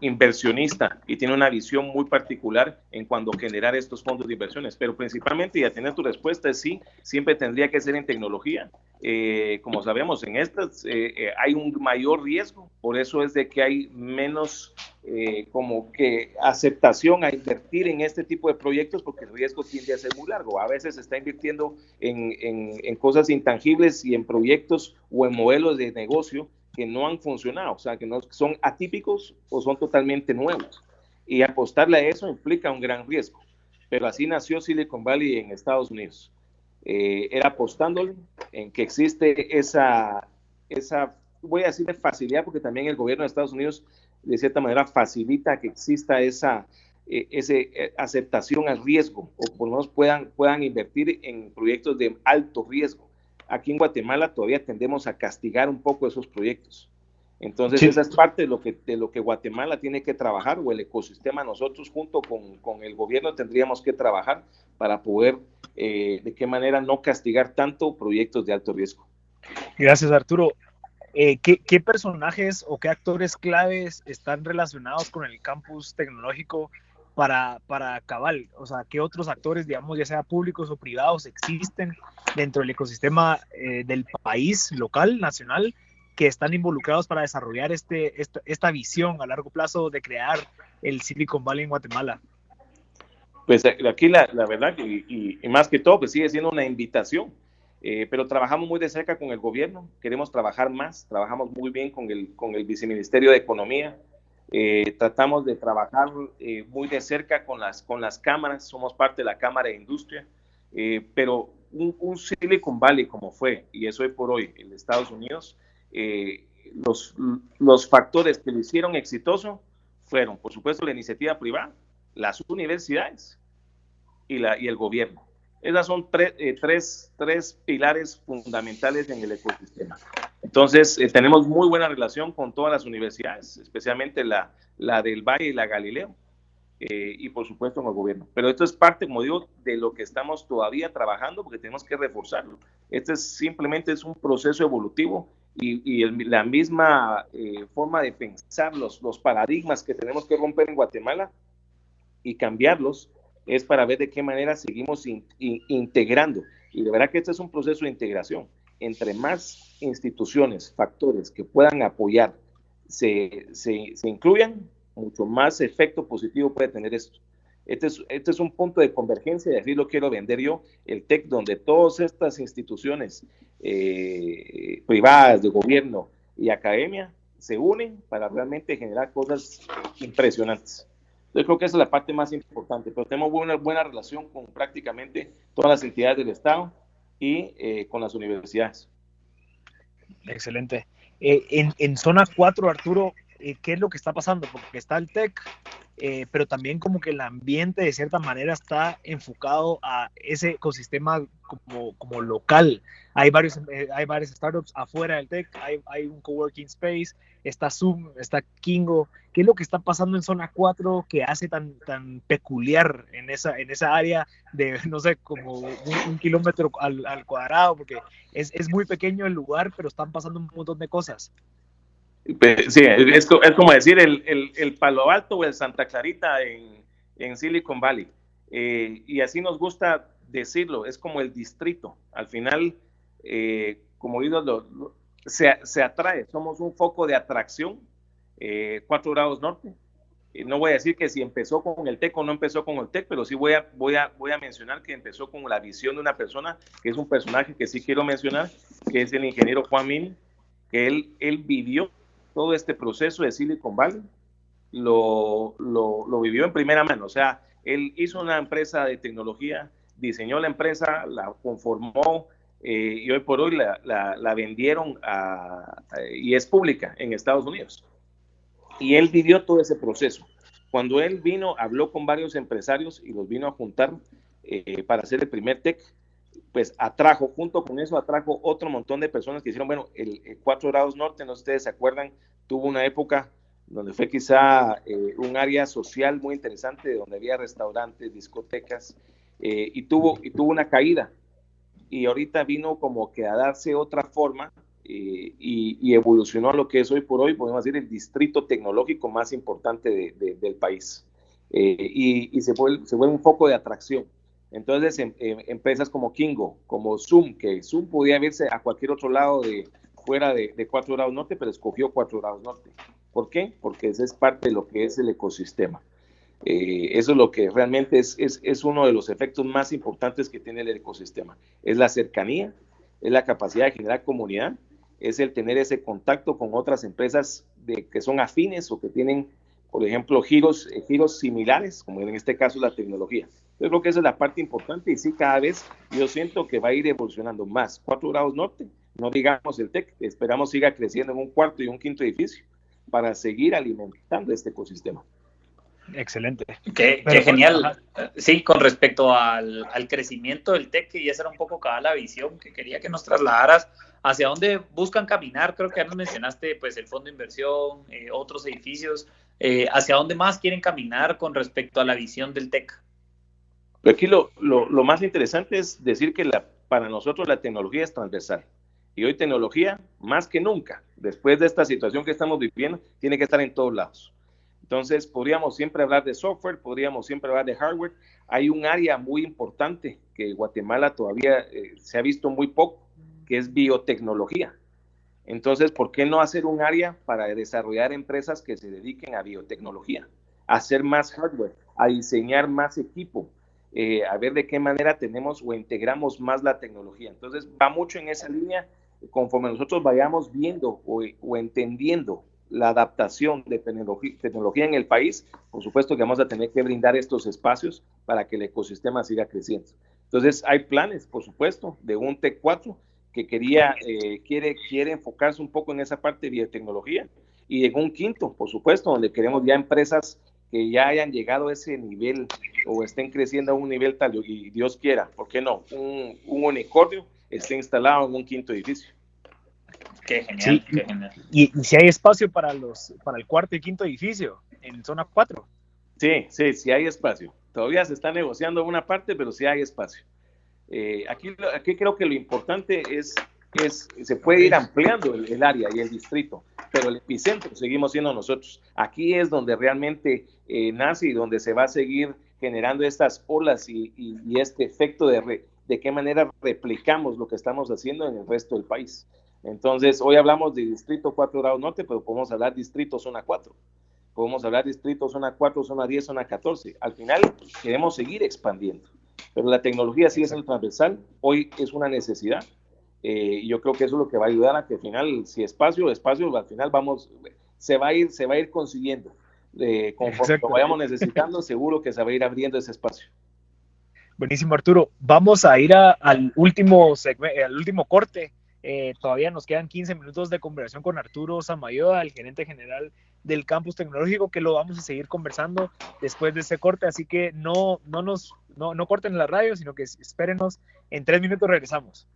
inversionista y tiene una visión muy particular en cuanto a generar estos fondos de inversiones, pero principalmente, y a tener tu respuesta, es sí, siempre tendría que ser en tecnología. Eh, como sabemos, en estas eh, eh, hay un mayor riesgo, por eso es de que hay menos como que aceptación a invertir en este tipo de proyectos porque el riesgo tiende a ser muy largo. A veces se está invirtiendo en, en cosas intangibles y en proyectos o en modelos de negocio que no han funcionado, o sea, que no son atípicos o son totalmente nuevos. Y apostarle a eso implica un gran riesgo. Pero así nació Silicon Valley en Estados Unidos. Eh, era apostándole en que existe esa, esa, voy a decir de facilidad, porque también el gobierno de Estados Unidos de cierta manera facilita que exista esa eh, ese, eh, aceptación al riesgo, o por lo menos puedan, puedan invertir en proyectos de alto riesgo aquí en Guatemala todavía tendemos a castigar un poco esos proyectos. Entonces, esa es parte de lo, que, de lo que Guatemala tiene que trabajar, o el ecosistema, nosotros junto con, el gobierno tendríamos que trabajar para poder, eh, de qué manera no castigar tanto proyectos de alto riesgo. Gracias, Arturo. Eh, ¿qué, ¿qué, personajes o qué actores claves están relacionados con el campus tecnológico para, para Cabal? O sea, ¿qué otros actores, digamos, ya sea públicos o privados, existen dentro del ecosistema eh, del país local, nacional, que están involucrados para desarrollar este, esta, visión a largo plazo de crear el Silicon Valley en Guatemala? Pues eh, aquí la, la verdad, y, y, más que todo, pues sigue siendo una invitación, eh, pero trabajamos muy de cerca con el gobierno, queremos trabajar más, trabajamos muy bien con el, con el Viceministerio de Economía, tratamos de trabajar muy de cerca con las, con las cámaras, somos parte de la Cámara de Industria, pero un, Silicon Valley como fue, y eso es por hoy, en Estados Unidos, eh, los, los factores que lo hicieron exitoso fueron, por supuesto, la iniciativa privada, las universidades y, la, y el gobierno. Esas son eh, tres, tres pilares fundamentales en el ecosistema. Entonces, eh, tenemos muy buena relación con todas las universidades, especialmente la, la del Valle y la Galileo. Eh, y por supuesto en el gobierno. Pero esto es parte, como digo, de lo que estamos todavía trabajando porque tenemos que reforzarlo. Este es simplemente es un proceso evolutivo y, la misma eh, forma de pensar, los, los paradigmas que tenemos que romper en Guatemala y cambiarlos es para ver de qué manera seguimos integrando. Y de verdad que este es un proceso de integración. Entre más instituciones, factores que puedan apoyar se, se, se incluyan, mucho más efecto positivo puede tener esto. Este es, este es un punto de convergencia y así lo quiero vender yo, el TEC, donde todas estas instituciones eh, privadas, de gobierno y academia se unen para realmente generar cosas impresionantes. Yo creo que esa es la parte más importante, pero tenemos una buena relación con prácticamente todas las entidades del Estado y eh, con las universidades. Excelente. Eh, en, en, zona 4, Arturo, eh, qué es lo que está pasando, porque está el tech, eh, pero también como que el ambiente de cierta manera está enfocado a ese ecosistema como, como local. Hay varios, eh, hay varias startups afuera del tech, hay, hay, un coworking space, está Zoom, está Kingo. ¿Qué es lo que está pasando en zona 4 que hace tan, tan peculiar en esa, en esa área de, no sé, como un, kilómetro al, al, cuadrado? Porque es, es muy pequeño el lugar, pero están pasando un montón de cosas. Sí, es, como decir el, Palo Alto o el Santa Clarita en, Silicon Valley. Eh, y así nos gusta decirlo, es como el distrito. Al final, eh, como digo, se, atrae, somos un foco de atracción, eh, cuatro grados norte. no voy a decir que si empezó con el TEC o no empezó con el TEC, pero sí voy a, voy, a, voy a mencionar que empezó con la visión de una persona, que es un personaje que sí quiero mencionar, que es el ingeniero Juan Min, que él, él vivió todo este proceso de Silicon Valley, lo, lo, vivió en primera mano. O sea, él hizo una empresa de tecnología, diseñó la empresa, la conformó eh, y hoy por hoy la, la, vendieron y es pública en Estados Unidos. Y él vivió todo ese proceso. Cuando él vino, habló con varios empresarios y los vino a juntar eh, para hacer el primer tech, pues atrajo, junto con eso atrajo otro montón de personas que hicieron, bueno, el, 4 grados norte, no ustedes se acuerdan, tuvo una época donde fue quizá eh, un área social muy interesante, donde había restaurantes, discotecas, eh, y, tuvo, y tuvo una caída. Y ahorita vino como que a darse otra forma eh, y, evolucionó a lo que es hoy por hoy, podemos decir, el distrito tecnológico más importante del país. y, se, vuelve, se vuelve un foco de atracción. Entonces, em, em, empresas como Kingo, como Zoom, que Zoom podía irse a cualquier otro lado de fuera de, 4 grados norte, pero escogió 4 grados norte. ¿Por qué? Porque ese es parte de lo que es el ecosistema. Eh, eso es lo que realmente es, es, es, uno de los efectos más importantes que tiene el ecosistema. Es la cercanía, es la capacidad de generar comunidad, es el tener ese contacto con otras empresas que son afines o que tienen, por ejemplo, giros, eh, giros similares, como en este caso la tecnología. Yo creo que esa es la parte importante y sí, cada vez yo siento que va a ir evolucionando más. Cuatro grados norte, no digamos el TEC, esperamos siga creciendo en un cuarto y un quinto edificio para seguir alimentando este ecosistema. Excelente. Qué, genial. Sí, con respecto al, crecimiento del TEC, y esa era un poco cada la visión que quería que nos trasladaras. ¿Hacia dónde buscan caminar? Creo que ya nos mencionaste pues, el fondo de inversión, eh, otros edificios. Eh, ¿Hacia dónde más quieren caminar con respecto a la visión del TEC? Aquí lo, lo, más interesante es decir que la, para nosotros la tecnología es transversal. Y hoy tecnología, más que nunca, después de esta situación que estamos viviendo, tiene que estar en todos lados. Entonces, podríamos siempre hablar de software, podríamos siempre hablar de hardware. Hay un área muy importante que Guatemala todavía eh, se ha visto muy poco, que es biotecnología. Entonces, ¿por qué no hacer un área para desarrollar empresas que se dediquen a biotecnología? A hacer más hardware, a diseñar más equipo, eh, a ver de qué manera tenemos o integramos más la tecnología. Entonces, va mucho en esa línea conforme nosotros vayamos viendo o, entendiendo la adaptación de tecnología, en el país, por supuesto que vamos a tener que brindar estos espacios para que el ecosistema siga creciendo. Entonces, hay planes, por supuesto, de un TEC 4 que quería, eh, quiere, quiere enfocarse un poco en esa parte de biotecnología y en un quinto, por supuesto, donde queremos ya empresas que ya hayan llegado a ese nivel o estén creciendo a un nivel tal, y Dios quiera, ¿por qué no? Un, unicornio esté instalado en un quinto edificio. Qué genial, qué genial. Y, si hay espacio para los para el cuarto y quinto edificio en zona 4. Sí, sí, sí hay espacio. Todavía se está negociando una parte, pero sí hay espacio. Eh, aquí, aquí creo que lo importante es es, se puede ir ampliando el, área y el distrito, pero el epicentro seguimos siendo nosotros. Aquí es donde realmente eh, nace y donde se va a seguir generando estas olas y, este efecto de, de qué manera replicamos lo que estamos haciendo en el resto del país. Entonces, hoy hablamos de distrito 4 grados norte, pero podemos hablar distrito zona 4. Podemos hablar distrito zona 4, zona 10, zona 14. Al final, queremos seguir expandiendo. Pero la tecnología sigue siendo transversal. Hoy es una necesidad eh, yo creo que eso es lo que va a ayudar a que al final, si espacio, espacio, al final vamos, se va a ir, se va a ir consiguiendo. Eh, conforme lo vayamos necesitando, seguro que se va a ir abriendo ese espacio. Buenísimo, Arturo. Vamos a ir al, último al último corte. Eh, todavía nos quedan 15 minutos de conversación con Arturo Samayoa, el gerente general del campus tecnológico, que lo vamos a seguir conversando después de ese corte. Así que no, no nos no, no corten la radio, sino que espérenos. En tres minutos regresamos.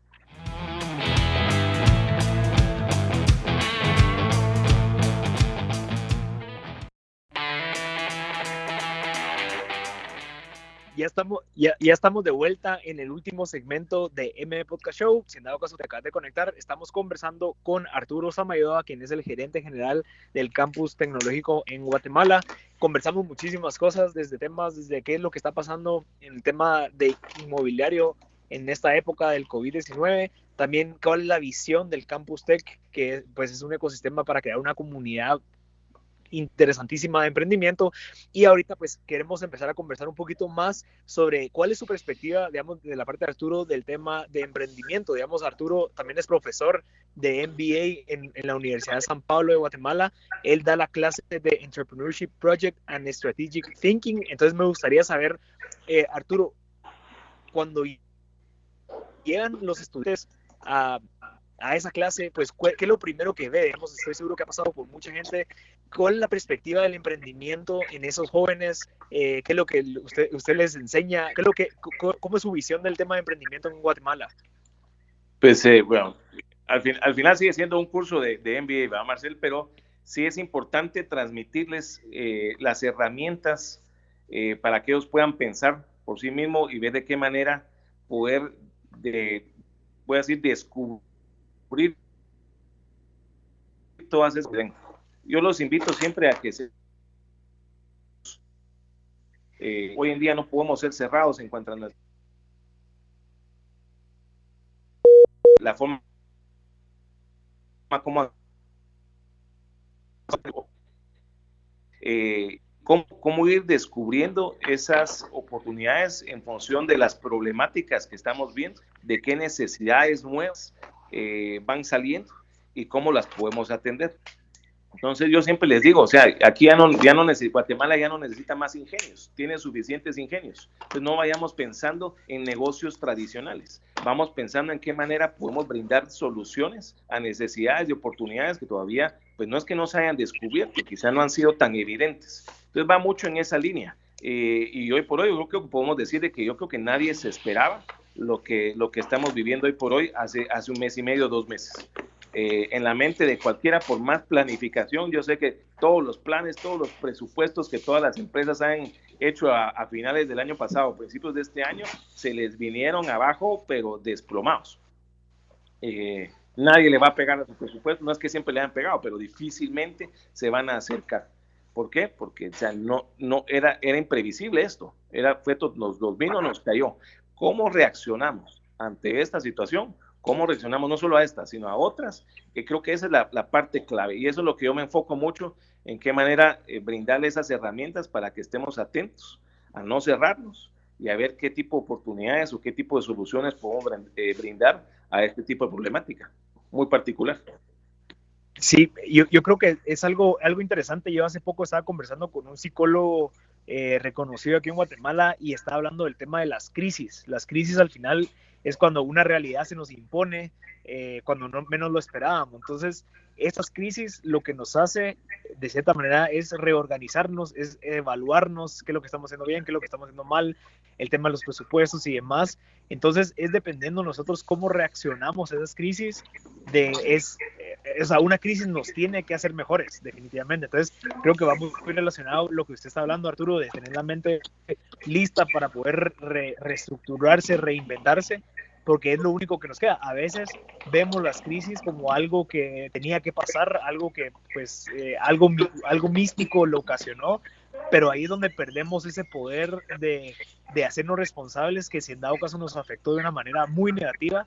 Ya estamos, ya, ya, estamos de vuelta en el último segmento de M Podcast Show. Si en dado caso te acabas de conectar, estamos conversando con Arturo Samayoa, quien es el gerente general del campus tecnológico en Guatemala. Conversamos muchísimas cosas, desde temas, desde qué es lo que está pasando en el tema de inmobiliario en esta época del COVID-19, también cuál es la visión del Campus Tech, que pues es un ecosistema para crear una comunidad interesantísima de emprendimiento y ahorita pues queremos empezar a conversar un poquito más sobre cuál es su perspectiva, digamos, de la parte de Arturo del tema de emprendimiento. Digamos, Arturo también es profesor de MBA en, la Universidad de San Pablo de Guatemala. Él da la clase de Entrepreneurship Project and Strategic Thinking. Entonces me gustaría saber, eh, Arturo, cuando llegan los estudiantes a, a esa clase, pues, ¿qué es lo primero que ve? estoy seguro que ha pasado por mucha gente. ¿Cuál es la perspectiva del emprendimiento en esos jóvenes? Eh, ¿Qué es lo que usted, usted les enseña? ¿Qué es lo que, ¿Cómo es su visión del tema de emprendimiento en Guatemala? Pues, eh, bueno, al, fin, al final sigue siendo un curso de, de MBA, ¿verdad, Marcel? Pero sí es importante transmitirles eh, las herramientas para que ellos puedan pensar por sí mismos y ver de qué manera poder, de, voy a decir, descubrir todas esas. Yo los invito siempre a que se, eh, hoy en día no podemos ser cerrados en cuanto a la, la forma como eh, cómo, cómo, ir descubriendo esas oportunidades en función de las problemáticas que estamos viendo, de qué necesidades nuevas eh, van saliendo y cómo las podemos atender. Entonces yo siempre les digo, o sea, aquí ya no, ya no necesita, Guatemala ya no necesita más ingenios, tiene suficientes ingenios. Entonces no vayamos pensando en negocios tradicionales, vamos pensando en qué manera podemos brindar soluciones a necesidades y oportunidades que todavía, pues no es que no se hayan descubierto, quizá no han sido tan evidentes. Entonces va mucho en esa línea. Eh, y hoy por hoy yo creo que podemos decir de que yo creo que nadie se esperaba lo que, lo que estamos viviendo hoy por hoy hace, hace un mes y medio, dos meses. Eh, en la mente de cualquiera, por más planificación, yo sé que todos los planes, todos los presupuestos que todas las empresas han hecho a, finales del año pasado, principios de este año, se les vinieron abajo, pero desplomados. Eh, nadie le va a pegar a su presupuesto, no es que siempre le han pegado, pero difícilmente se van a acercar. ¿Por qué? Porque o no, no era, era imprevisible esto. Era, fue, nos, nos vino, nos cayó. ¿Cómo reaccionamos ante esta situación? ¿Cómo reaccionamos no solo a esta, sino a otras? Que creo que esa es la, parte clave. Y eso es lo que yo me enfoco mucho, en qué manera eh, brindarle esas herramientas para que estemos atentos a no cerrarnos y a ver qué tipo de oportunidades o qué tipo de soluciones podemos eh, brindar a este tipo de problemática muy particular. Sí, yo, yo, creo que es algo, algo interesante. Yo hace poco estaba conversando con un psicólogo eh, reconocido aquí en Guatemala y está hablando del tema de las crisis. Las crisis al final es cuando una realidad se nos impone, eh, cuando no menos lo esperábamos. Entonces, estas crisis lo que nos hace, de cierta manera, es reorganizarnos, es evaluarnos qué es lo que estamos haciendo bien, qué es lo que estamos haciendo mal, el tema de los presupuestos y demás. Entonces, es dependiendo nosotros cómo reaccionamos a esas crisis, de, es, o sea, una crisis nos tiene que hacer mejores, definitivamente. Entonces, creo que va muy, relacionado lo que usted está hablando, Arturo, de tener la mente lista para poder reestructurarse, reinventarse, porque es lo único que nos queda. A veces vemos las crisis como algo que tenía que pasar, algo que, pues, eh, algo, algo místico lo ocasionó, pero ahí es donde perdemos ese poder de, de hacernos responsables que si en dado caso nos afectó de una manera muy negativa,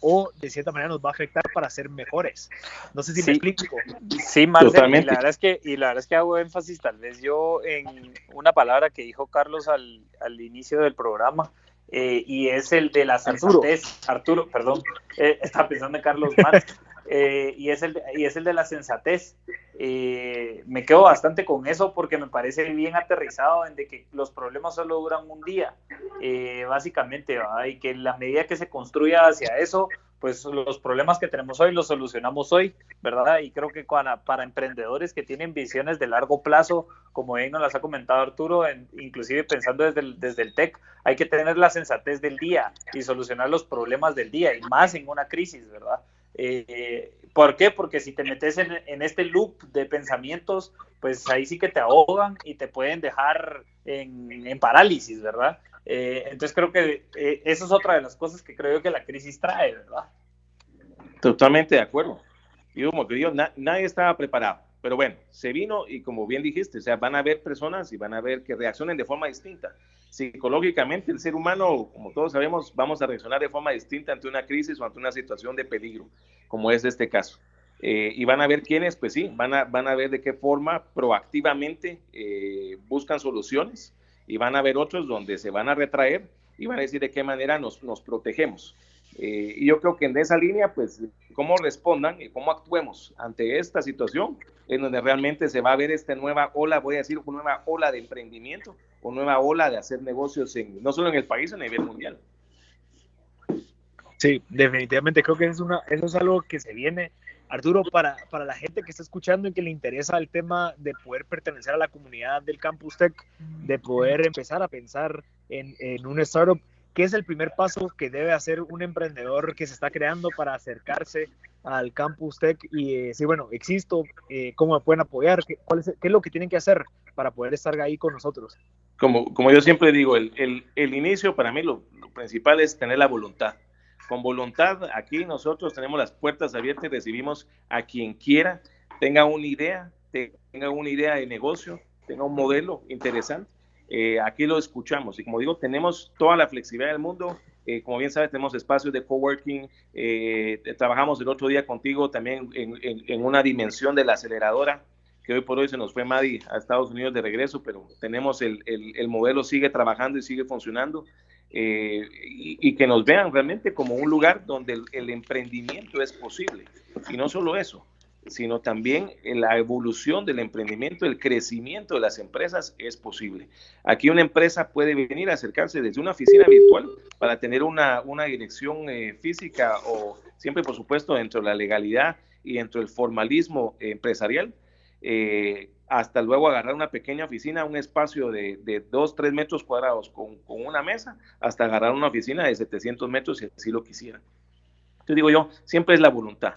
o de cierta manera nos va a afectar para ser mejores. No sé si me explico. Sí, Marcel, y la verdad es que y la verdad es que hago énfasis tal vez yo en una palabra que dijo Carlos al, al inicio del programa. Eh, y es el de la sensatez, Arturo, perdón, eh, estaba pensando en Carlos Marx, eh, y, es el, y es el de la sensatez. Eh, me quedo bastante con eso porque me parece bien aterrizado en de que los problemas solo duran un día, eh, básicamente, y que la medida que se construya hacia eso, pues los problemas que tenemos hoy los solucionamos hoy, ¿verdad? Y creo que para, para emprendedores que tienen visiones de largo plazo, como bien nos las ha comentado Arturo, inclusive pensando desde el, desde el TEC, hay que tener la sensatez del día y solucionar los problemas del día, y más en una crisis, ¿verdad? Eh, ¿Por qué? Porque si te metes en, este loop de pensamientos, pues ahí sí que te ahogan y te pueden dejar en, parálisis, ¿verdad? Eh, entonces creo que eh, eso es otra de las cosas que creo que la crisis trae, ¿verdad? Totalmente de acuerdo. Yo como que digo, nadie estaba preparado. Pero bueno, se vino y como bien dijiste, o sea, van a haber personas y van a ver que reaccionen de forma distinta. Psicológicamente, el ser humano, como todos sabemos, vamos a reaccionar de forma distinta ante una crisis o ante una situación de peligro, como es este caso. Eh, y van a ver quiénes, pues sí, van a, van a ver de qué forma proactivamente eh, buscan soluciones y van a ver otros donde se van a retraer y van a decir de qué manera nos, nos protegemos. Eh, y yo creo que en esa línea, pues, cómo respondan y cómo actuemos ante esta situación, en donde realmente se va a ver esta nueva ola, voy a decir, una nueva ola de emprendimiento, nueva ola de hacer negocios no solo en el país, a nivel mundial. Sí, definitivamente creo que es una, eso es algo que se viene Arturo, para, para la gente que está escuchando y que le interesa el tema de poder pertenecer a la comunidad del Campus Tech, de poder empezar a pensar en, en un startup, ¿qué es el primer paso que debe hacer un emprendedor que se está creando para acercarse al Campus Tech y decir, bueno, existo, eh, cómo me pueden apoyar, ¿Qué, cuál es, qué es lo que tienen que hacer para poder estar ahí con nosotros? Como, como yo siempre digo, el, el, el inicio para mí lo, lo principal es tener la voluntad con voluntad, aquí nosotros tenemos las puertas abiertas y recibimos a quien quiera, tenga una idea, tenga una idea de negocio, tenga un modelo interesante. Eh, aquí lo escuchamos y como digo, tenemos toda la flexibilidad del mundo. Eh, como bien sabes, tenemos espacios de coworking. Eh, trabajamos el otro día contigo también en, una dimensión de la aceleradora, que hoy por hoy se nos fue Madi a Estados Unidos de regreso, pero tenemos el, el modelo, sigue trabajando y sigue funcionando. Eh, y, que nos vean realmente como un lugar donde el, emprendimiento es posible. Y no solo eso, sino también la evolución del emprendimiento, el crecimiento de las empresas es posible. Aquí una empresa puede venir a acercarse desde una oficina virtual para tener una, una dirección eh, física o siempre, por supuesto, dentro de la legalidad y dentro del formalismo empresarial. Eh, hasta luego agarrar una pequeña oficina, un espacio de, de 2, 3 metros cuadrados con, una mesa, hasta agarrar una oficina de 700 metros si así lo quisieran. Entonces digo yo, siempre es la voluntad.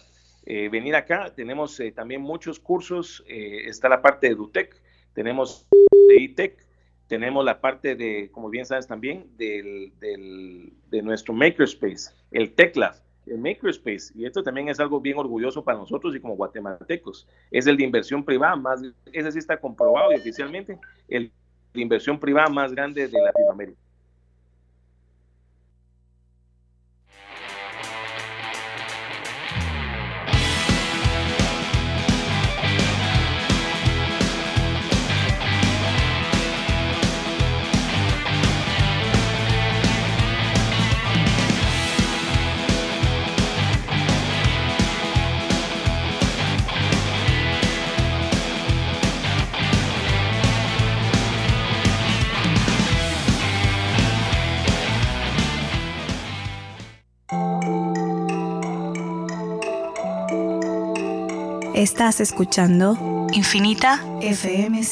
Eh, venir acá, tenemos eh, también muchos cursos, eh, está la parte de DUTEC, tenemos de ITEC, tenemos la parte de, como bien sabes también, del, del, de nuestro Makerspace, el TECLAB, el Makerspace, y esto también es algo bien orgulloso para nosotros y como guatemaltecos, es el de inversión privada más, ese sí está comprobado y oficialmente, el de inversión privada más grande de Latinoamérica. Estás escuchando Infinita FM